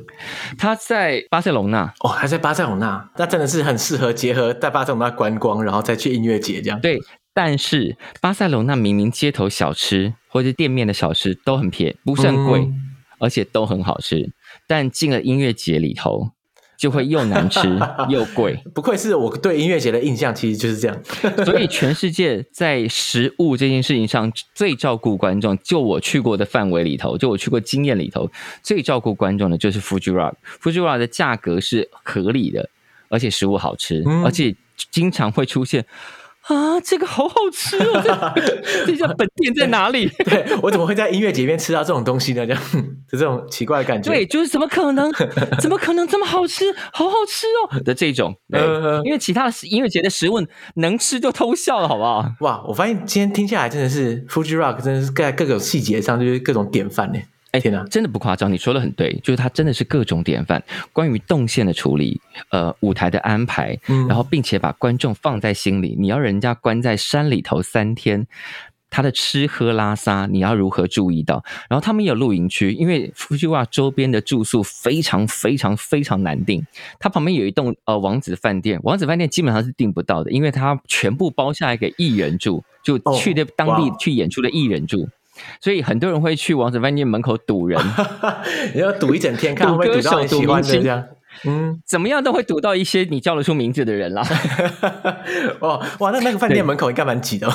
他在巴塞隆纳。哦，还在巴塞隆纳，那真的是很适合结合在巴塞隆纳观光，然后再去音乐节这样。对，但是巴塞隆纳明明街头小吃或者店面的小吃都很便宜，不是很贵。嗯而且都很好吃，但进了音乐节里头。就会又难吃 [laughs] 又贵，不愧是我对音乐节的印象，其实就是这样。[laughs] 所以全世界在食物这件事情上最照顾观众，就我去过的范围里头，就我去过经验里头，最照顾观众的就是 Fuji Rock。Fuji Rock 的价格是合理的，而且食物好吃，嗯、而且经常会出现。啊，这个好好吃哦！这 [laughs] 这家本店在哪里？[laughs] 对，我怎么会在音乐节里面吃到这种东西呢？这样，就这种奇怪的感觉。对，就是怎么可能？怎么可能这么好吃？好好吃哦的这种。对，因为其他的音乐节的食物能吃就偷笑了，好不好？哇，我发现今天听下来真的是 Fuji Rock，真的是在各种细节上就是各种典范呢。哎，天哪，真的不夸张，你说的很对，就是他真的是各种典范。关于动线的处理，呃，舞台的安排，嗯，然后并且把观众放在心里。你要人家关在山里头三天，他的吃喝拉撒你要如何注意到？然后他们也有露营区，因为 Fuji Rock 周边的住宿非常非常非常难订。它旁边有一栋呃王子饭店，王子饭店基本上是订不到的，因为它全部包下来给艺人住，就去的当地去演出的艺人住。哦所以很多人会去王子饭店门口堵人，[laughs] 你要堵一整天，看会堵到你喜欢的这样。嗯，怎么样都会堵到一些你叫得出名字的人啦。[laughs] 哦，哇，那那个饭店门口应该蛮挤的，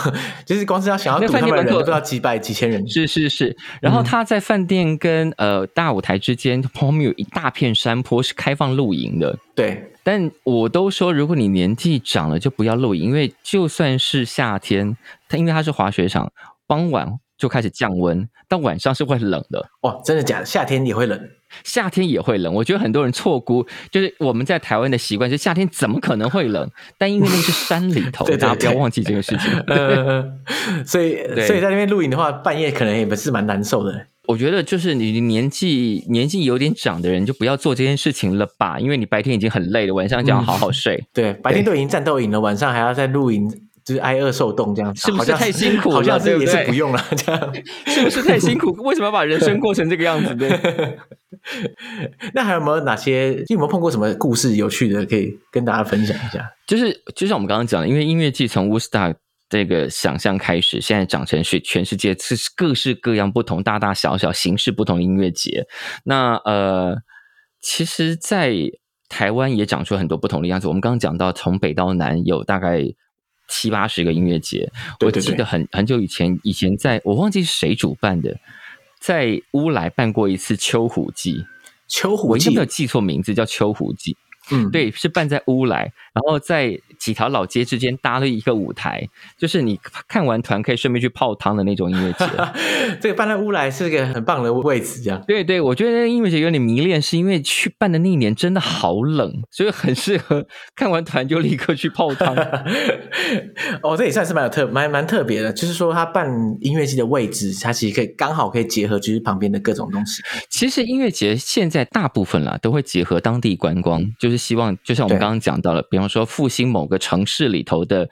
就是光是要想要堵他们的人都要几百几千人。是是是，然后他在饭店跟呃大舞台之间旁边有一大片山坡是开放露营的。对，但我都说，如果你年纪长了就不要露营，因为就算是夏天，它因为它是滑雪场，傍晚。就开始降温，但晚上是会冷的哇，真的假的？夏天也会冷，夏天也会冷。我觉得很多人错估，就是我们在台湾的习惯，是夏天怎么可能会冷？但因为那是山里头，[laughs] 对对对，大家不要忘记这个事情。[laughs] 呃、[laughs] 所以，所以在那边露营的话，半夜可能也不是蛮难受的。我觉得就是你年纪年纪有点长的人，就不要做这件事情了吧，因为你白天已经很累了，晚上就要好好睡。嗯、对，白天都已经战斗营了，晚上还要再露营。就是挨饿受冻这样子，是不是太辛苦了？好像是也是不用了，这样 [laughs] 是不是太辛苦？[laughs] 为什么要把人生过成这个样子呢？[laughs] 那还有没有哪些？你有没有碰过什么故事有趣的，可以跟大家分享一下？就是就像我们刚刚讲的，因为音乐季从 Woodstock 这个想象开始，现在长成是全世界是各式各样不同、大大小小、形式不同的音乐节。那呃，其实，在台湾也长出很多不同的样子。我们刚刚讲到，从北到南有大概。七八十个音乐节，我记得很很久以前，以前在我忘记是谁主办的，在乌来办过一次秋虎祭。秋虎祭，我应该没有记错名字，叫秋虎祭。嗯，对，是办在乌来，然后在几条老街之间搭了一个舞台，就是你看完团可以顺便去泡汤的那种音乐节。[laughs] 这个办在乌来是个很棒的位置，这样。对对，我觉得音乐节有点迷恋，是因为去办的那一年真的好冷，所以很适合看完团就立刻去泡汤。[laughs] 哦，这也算是蛮有特蛮蛮特别的，就是说他办音乐节的位置，它其实可以刚好可以结合就是旁边的各种东西。其实音乐节现在大部分啦都会结合当地观光，就是。希望就像我们刚刚讲到了，比方说复兴某个城市里头的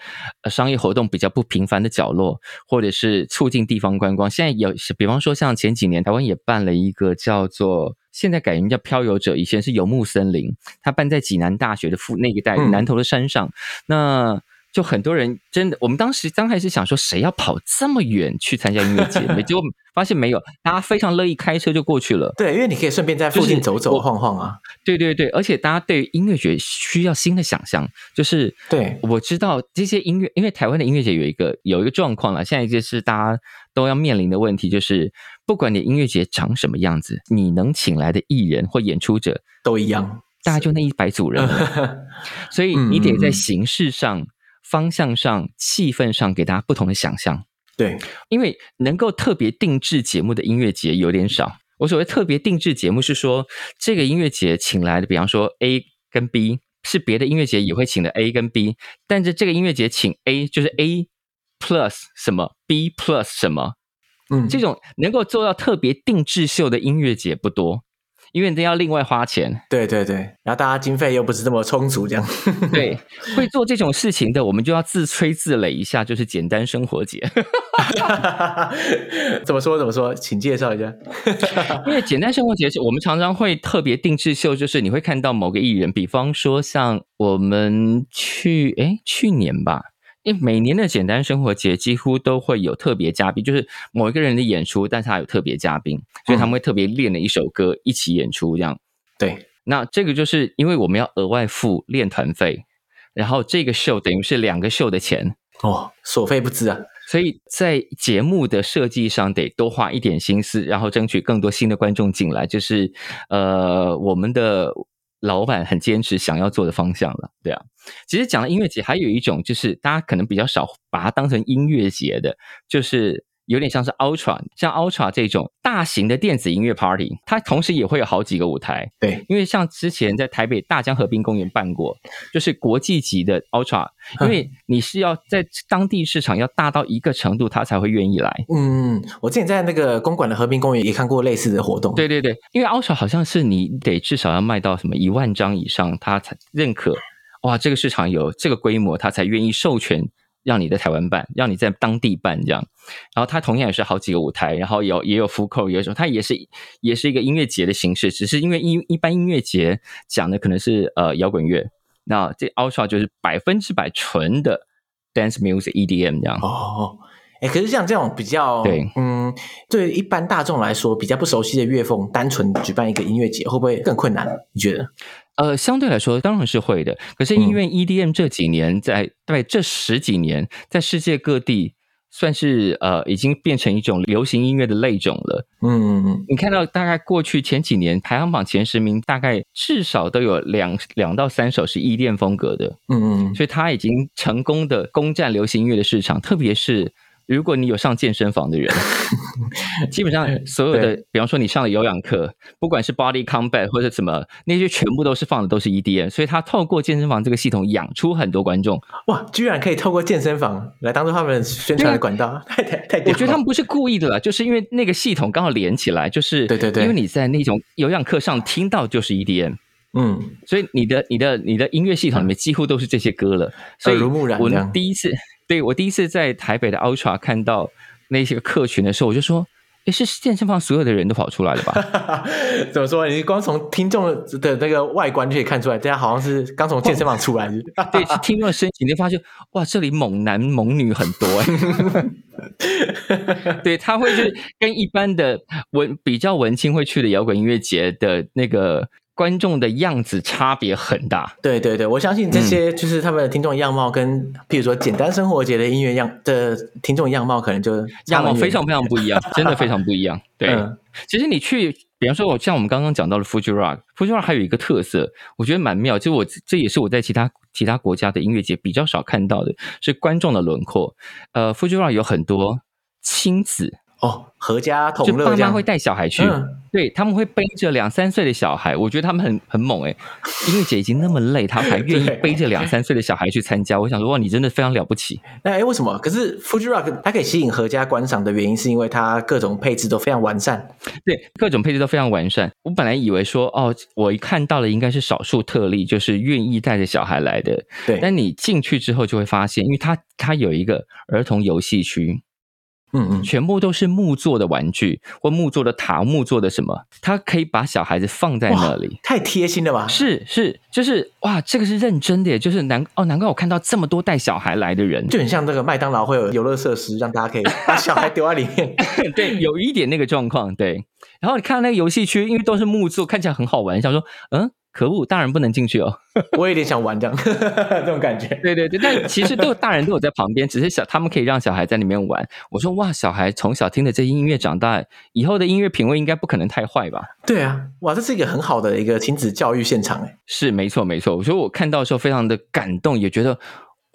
商业活动比较不频繁的角落，或者是促进地方观光。现在有，比方说像前几年台湾也办了一个叫做现在改名叫漂游者，以前是游牧森林，它办在济南大学的附那一带南头的山上，嗯、那。就很多人真的，我们当时刚开始想说，谁要跑这么远去参加音乐节？[laughs] 结果发现没有，大家非常乐意开车就过去了。对，因为你可以顺便在附近走走晃晃啊。对对对，而且大家对音乐节需要新的想象，就是对，我知道这些音乐，因为台湾的音乐节有一个有一个状况了，现在就是大家都要面临的问题，就是不管你音乐节长什么样子，你能请来的艺人或演出者都一样，大概就那一百组人，[laughs] 所以你得在形式上。方向上、气氛上，给大家不同的想象。对，因为能够特别定制节目的音乐节有点少。我所谓特别定制节目，是说这个音乐节请来的，比方说 A 跟 B，是别的音乐节也会请的 A 跟 B，但是这个音乐节请 A 就是 A plus 什么，B plus 什么，嗯，这种能够做到特别定制秀的音乐节不多。因为你都要另外花钱，对对对，然后大家经费又不是这么充足，这样 [laughs] 对，会做这种事情的，我们就要自吹自擂一下，就是简单生活节。[laughs] 怎么说怎么说，请介绍一下。[laughs] 因为简单生活节是我们常常会特别定制秀，就是你会看到某个艺人，比方说像我们去诶去年吧。因为每年的简单生活节几乎都会有特别嘉宾，就是某一个人的演出，但是他有特别嘉宾，所以他们会特别练了一首歌一起演出，这样。对，那这个就是因为我们要额外付练团费，然后这个秀等于是两个秀的钱哦，所费不貲啊。所以在节目的设计上得多花一点心思，然后争取更多新的观众进来，就是呃我们的。老板很坚持想要做的方向了，对啊。其实讲到音乐节，还有一种就是大家可能比较少把它当成音乐节的，就是。有点像是 Ultra，像 Ultra 这种大型的电子音乐 Party，它同时也会有好几个舞台。对，因为像之前在台北大江河滨公园办过，就是国际级的 Ultra，[laughs] 因为你是要在当地市场要大到一个程度，他才会愿意来。嗯，我之前在那个公馆的河滨公园也看过类似的活动。对对对，因为 Ultra 好像是你得至少要卖到什么一万张以上，他才认可。哇，这个市场有这个规模，他才愿意授权。让你在台湾办，让你在当地办这样，然后它同样也是好几个舞台，然后有也有 food court，有时候它也是也是一个音乐节的形式，只是因为一一般音乐节讲的可能是呃摇滚乐，那这 Ultra 就是百分之百纯的 dance music EDM 这样。哦，哎，可是像这种比较对，嗯，对一般大众来说比较不熟悉的乐风，单纯举办一个音乐节会不会更困难？你觉得？呃，相对来说当然是会的。可是因为 EDM 这几年在大概、嗯、这十几年，在世界各地算是呃已经变成一种流行音乐的类种了。嗯嗯，你看到大概过去前几年排行榜前十名，大概至少都有两两到三首是 EDM 风格的。嗯嗯，所以它已经成功的攻占流行音乐的市场，特别是。如果你有上健身房的人，[laughs] 基本上所有的，比方说你上了有氧课，不管是 Body Combat 或者什么，那些全部都是放的都是 EDM，所以他透过健身房这个系统养出很多观众。哇，居然可以透过健身房来当做他们宣传的管道，啊、[laughs] 太太太！我觉得他们不是故意的啦，就是因为那个系统刚好连起来，就是对对对，因为你在那种有氧课上听到就是 EDM，嗯，所以你的你的你的音乐系统里面几乎都是这些歌了，所以耳濡目染。我第一次。对，我第一次在台北的 Ultra 看到那些客群的时候，我就说：“诶，是健身房所有的人都跑出来了吧？” [laughs] 怎么说？你光从听众的那个外观就可以看出来，大家好像是刚从健身房出来的。[laughs] 对，是听众的身形，你就发现哇，这里猛男猛女很多。[laughs] 对，他会是跟一般的文比较文青会去的摇滚音乐节的那个。观众的样子差别很大，对对对，我相信这些就是他们的听众样貌，跟譬如说简单生活节的音乐样的听众样貌，可能就样貌非常非常不一样，[laughs] 真的非常不一样。[laughs] 对，嗯、其实你去，比方说，我像我们刚刚讲到的 Fuji Rock，Fuji Rock 还有一个特色，我觉得蛮妙，就我这也是我在其他其他国家的音乐节比较少看到的，是观众的轮廓。呃，Fuji Rock 有很多亲子。哦，合家同乐，就爸妈会带小孩去，嗯、对，他们会背着两三岁的小孩，我觉得他们很很猛哎、欸。音乐节已经那么累，他还愿意 [laughs] 背着两三岁的小孩去参加，我想说哇，你真的非常了不起。那哎，为什么？可是 Fuji Rock 它可以吸引合家观赏的原因，是因为它各种配置都非常完善。对，各种配置都非常完善。我本来以为说哦，我一看到了应该是少数特例，就是愿意带着小孩来的。对，但你进去之后就会发现，因为它它有一个儿童游戏区。嗯嗯，全部都是木做的玩具或木做的塔，木做的什么？他可以把小孩子放在那里，太贴心了吧？是是，就是哇，这个是认真的耶，就是难哦，难怪我看到这么多带小孩来的人，就很像这个麦当劳会有游乐设施，让大家可以把小孩丢在里面。[laughs] [laughs] 对，有一点那个状况。对，然后你看那个游戏区，因为都是木做，看起来很好玩，想说嗯。可恶，大人不能进去哦！[laughs] 我有点想玩这样，[laughs] 这种感觉。对对对，但其实都有大人都有在旁边，只是小他们可以让小孩在里面玩。我说哇，小孩从小听的这些音乐长大，以后的音乐品味应该不可能太坏吧？对啊，哇，这是一个很好的一个亲子教育现场哎。是没错没错，我说我看到的时候非常的感动，也觉得。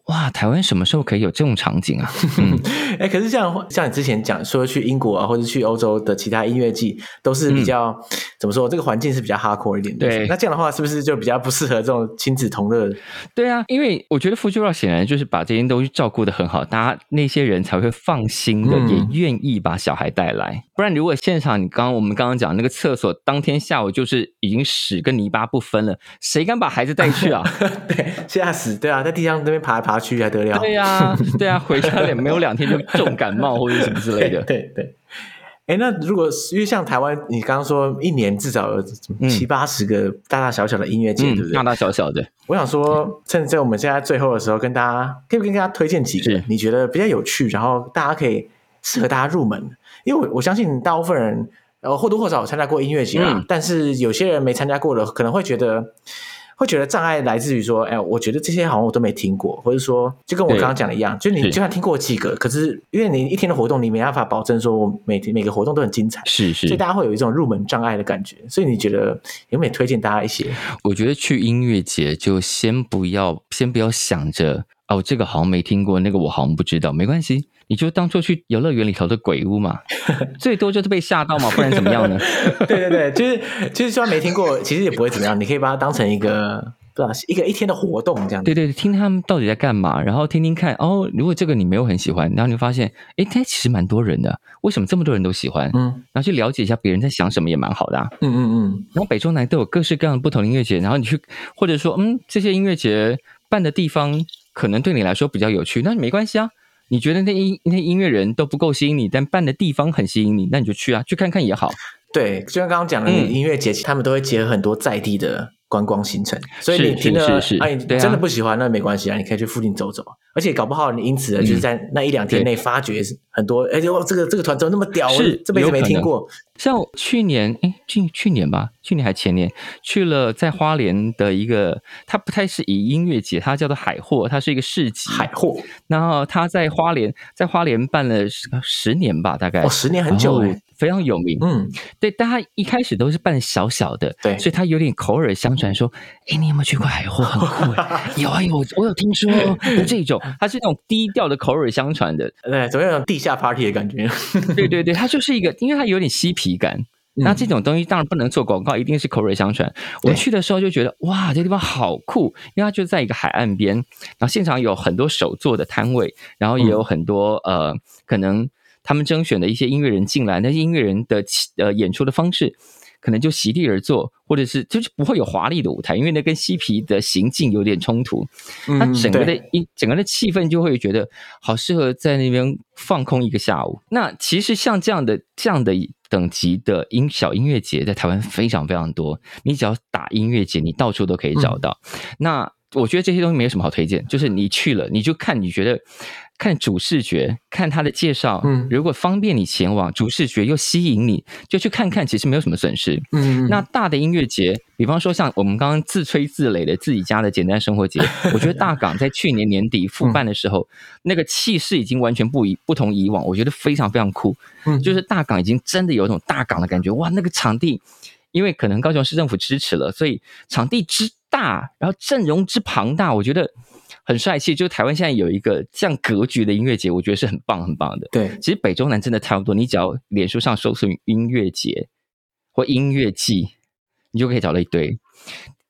哇，台湾什么时候可以有这种场景啊？[laughs] 嗯，哎，可是像像你之前讲说去英国啊，或者去欧洲的其他音乐季，都是比较、嗯、怎么说？这个环境是比较 hardcore 一点的。对，那这样的话，是不是就比较不适合这种亲子同乐？对啊，因为我觉得 Fuji Rock 显然就是把这些东西照顾的很好，大家那些人才会放心的，也愿意把小孩带来。嗯、不然，如果现场你刚刚我们刚刚讲那个厕所，当天下午就是已经屎跟泥巴不分了，谁敢把孩子带去啊？[laughs] 对，吓死！对啊，在地上那边爬来爬。去还得了？对呀、啊，[laughs] 对呀、啊，回家也没有两天就重感冒或者什么之类的。对 [laughs] 对，哎，那如果因为像台湾，你刚刚说一年至少有七八十个大大小小的音乐节，嗯、对不对？大大小小的。我想说，趁在我们现在最后的时候，跟大家可以不可以跟大家推荐几个你觉得比较有趣，然后大家可以适合大家入门？因为我我相信大部分人呃或多或少有参加过音乐节啊，嗯、但是有些人没参加过的，可能会觉得。会觉得障碍来自于说，哎，我觉得这些好像我都没听过，或者说，就跟我刚刚讲的一样，就你就算听过几个，可是因为你一天的活动，你没办法保证说我每天每个活动都很精彩，是是，所以大家会有一种入门障碍的感觉。所以你觉得有没有推荐大家一些？我觉得去音乐节就先不要，先不要想着哦，这个好像没听过，那个我好像不知道，没关系。你就当做去游乐园里头的鬼屋嘛，最多就是被吓到嘛，不然怎么样呢？[laughs] 对对对，就是就是，虽然没听过，其实也不会怎么样。你可以把它当成一个不知道一个一天的活动这样。对对，听他们到底在干嘛，然后听听看哦。如果这个你没有很喜欢，然后你会发现，哎，它其实蛮多人的，为什么这么多人都喜欢？嗯，然后去了解一下别人在想什么也蛮好的啊。嗯嗯嗯。然后北中南都有各式各样的不同的音乐节，然后你去或者说，嗯，这些音乐节办的地方可能对你来说比较有趣，那没关系啊。你觉得那音那音乐人都不够吸引你，但办的地方很吸引你，那你就去啊，去看看也好。对，就像刚刚讲的，音乐节，他们都会结合很多在地的观光行程，所以你听了，哎，你真的不喜欢，那没关系啊，你可以去附近走走。而且搞不好你因此就是在那一两天内发掘很多，哎，呦，这个这个团怎么那么屌？是这辈子没听过。像去年，哎，去去年吧，去年还前年去了在花莲的一个，它不太是以音乐节，它叫做海货，它是一个市集。海货。然后他在花莲，在花莲办了十年吧，大概。哦，十年很久哎。非常有名，嗯，对，但他一开始都是办小小的，对，所以他有点口耳相传，说，哎，你有没有去过海货？很酷，[laughs] 有啊有，我有听说，[laughs] 这种，他是那种低调的口耳相传的，对，总有种地下 party 的感觉，[laughs] 对对对，他就是一个，因为他有点嬉皮感，那这种东西当然不能做广告，一定是口耳相传。我去的时候就觉得，哇，这地方好酷，因为它就在一个海岸边，然后现场有很多手做的摊位，然后也有很多呃，可能。他们征选的一些音乐人进来，那些音乐人的呃演出的方式，可能就席地而坐，或者是就是不会有华丽的舞台，因为那跟嬉皮的行径有点冲突。他整个的一整个的气氛就会觉得好适合在那边放空一个下午。那其实像这样的这样的等级的音小音乐节，在台湾非常非常多。你只要打音乐节，你到处都可以找到。嗯、那我觉得这些东西没有什么好推荐，就是你去了，你就看你觉得。看主视觉，看他的介绍，嗯，如果方便你前往，主视觉又吸引你，就去看看，其实没有什么损失。嗯，那大的音乐节，比方说像我们刚刚自吹自擂的自己家的简单生活节，[laughs] 我觉得大港在去年年底复办的时候，嗯、那个气势已经完全不一不同以往，我觉得非常非常酷。嗯，就是大港已经真的有一种大港的感觉，哇，那个场地，因为可能高雄市政府支持了，所以场地之大，然后阵容之庞大，我觉得。很帅气，就台湾现在有一个这样格局的音乐节，我觉得是很棒很棒的。对，其实北中南真的差不多，你只要脸书上搜索音乐节或音乐季，你就可以找到一堆。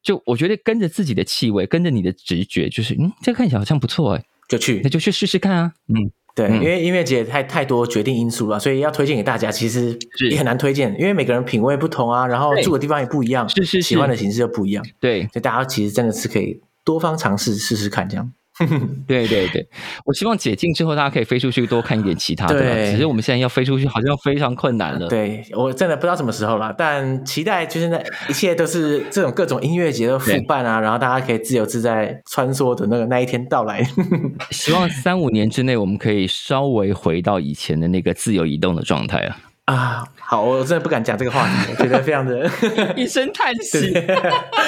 就我觉得跟着自己的气味，跟着你的直觉，就是嗯，这个看起来好像不错哎，就去，那就去试试看啊。嗯，对，嗯、因为音乐节太太多决定因素了，所以要推荐给大家，其实也很难推荐，因为每个人品味不同啊，然后住的地方也不一样，是是，是喜欢的形式又不一样。对，所以大家其实真的是可以。多方尝试试试看，这样。[laughs] 对对对，我希望解禁之后，大家可以飞出去多看一点其他的。对，只是我们现在要飞出去，好像非常困难了。对，我真的不知道什么时候了，但期待就是那一切都是这种各种音乐节的复办啊，然后大家可以自由自在穿梭的那个那一天到来。[laughs] [laughs] 希望三五年之内，我们可以稍微回到以前的那个自由移动的状态啊。啊，好，我真的不敢讲这个话题，我觉得非常的 [laughs] 一声叹息，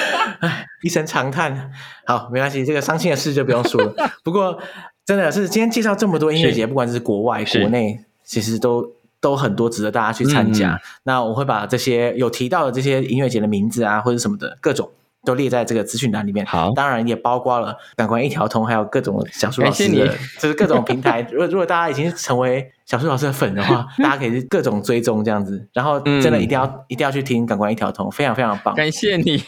[laughs] 一声长叹。好，没关系，这个伤心的事就不用说了。[laughs] 不过，真的是今天介绍这么多音乐节，不管是国外、国内，其实都都很多值得大家去参加。嗯、那我会把这些有提到的这些音乐节的名字啊，或者什么的各种。都列在这个资讯栏里面。好，当然也包括了感官一条通，还有各种小树老师的，[laughs] 就是各种平台。如果如果大家已经成为小树老师的粉的话，[laughs] 大家可以各种追踪这样子。然后真的一定要、嗯、一定要去听感官一条通，非常非常棒。感谢你。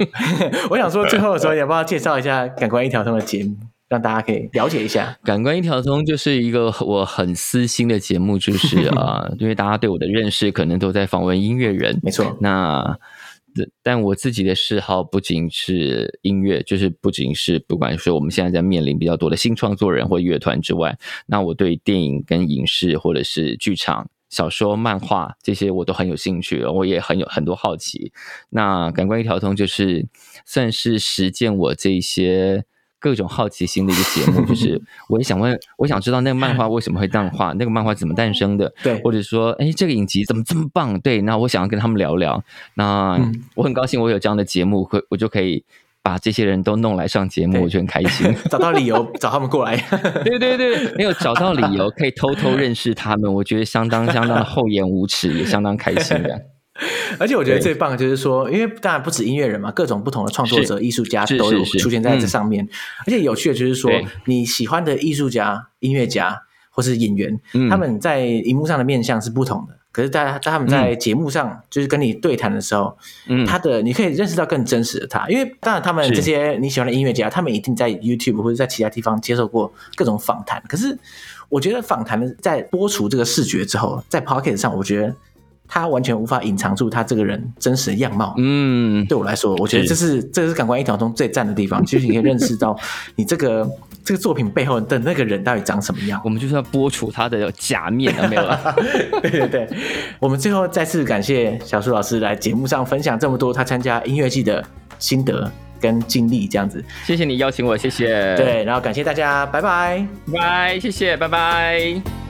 [laughs] 我想说最后的时候，要不要介绍一下感官一条通的节目，让大家可以了解一下？感官一条通就是一个我很私心的节目，就是啊，因为大家对我的认识可能都在访问音乐人，没错。那但我自己的嗜好不仅是音乐，就是不仅是不管说我们现在在面临比较多的新创作人或乐团之外，那我对电影跟影视或者是剧场，小说、漫画这些，我都很有兴趣，我也很有很多好奇。那感官一条通就是算是实践我这些。各种好奇心的一个节目，[laughs] 就是我也想问，我想知道那个漫画为什么会这样画，那个漫画怎么诞生的？对，或者说，哎，这个影集怎么这么棒？对，那我想要跟他们聊聊。那、嗯、我很高兴，我有这样的节目，会我就可以把这些人都弄来上节目，我就很开心。[laughs] [laughs] 找到理由找他们过来，对对对，没有找到理由可以偷偷认识他们，我觉得相当相当的厚颜无耻，也相当开心的。[laughs] 而且我觉得最棒的就是说，因为当然不止音乐人嘛，各种不同的创作者、艺术家都有出现在这上面。而且有趣的就是说，你喜欢的艺术家、音乐家或是演员，他们在荧幕上的面相是不同的。可是大家在他们在节目上，就是跟你对谈的时候，他的你可以认识到更真实的他。因为当然他们这些你喜欢的音乐家，他们一定在 YouTube 或者在其他地方接受过各种访谈。可是我觉得访谈在播出这个视觉之后，在 Podcast 上，我觉得。他完全无法隐藏住他这个人真实的样貌。嗯，对我来说，我觉得这是，是这是感官一条中最赞的地方。其实你可以认识到你这个 [laughs] 这个作品背后的那个人到底长什么样。我们就是要播除他的假面了，没有了。[laughs] 对对对，我们最后再次感谢小树老师来节目上分享这么多他参加音乐季的心得跟经历，这样子。谢谢你邀请我，谢谢。对，然后感谢大家，拜拜，拜，谢谢，拜拜。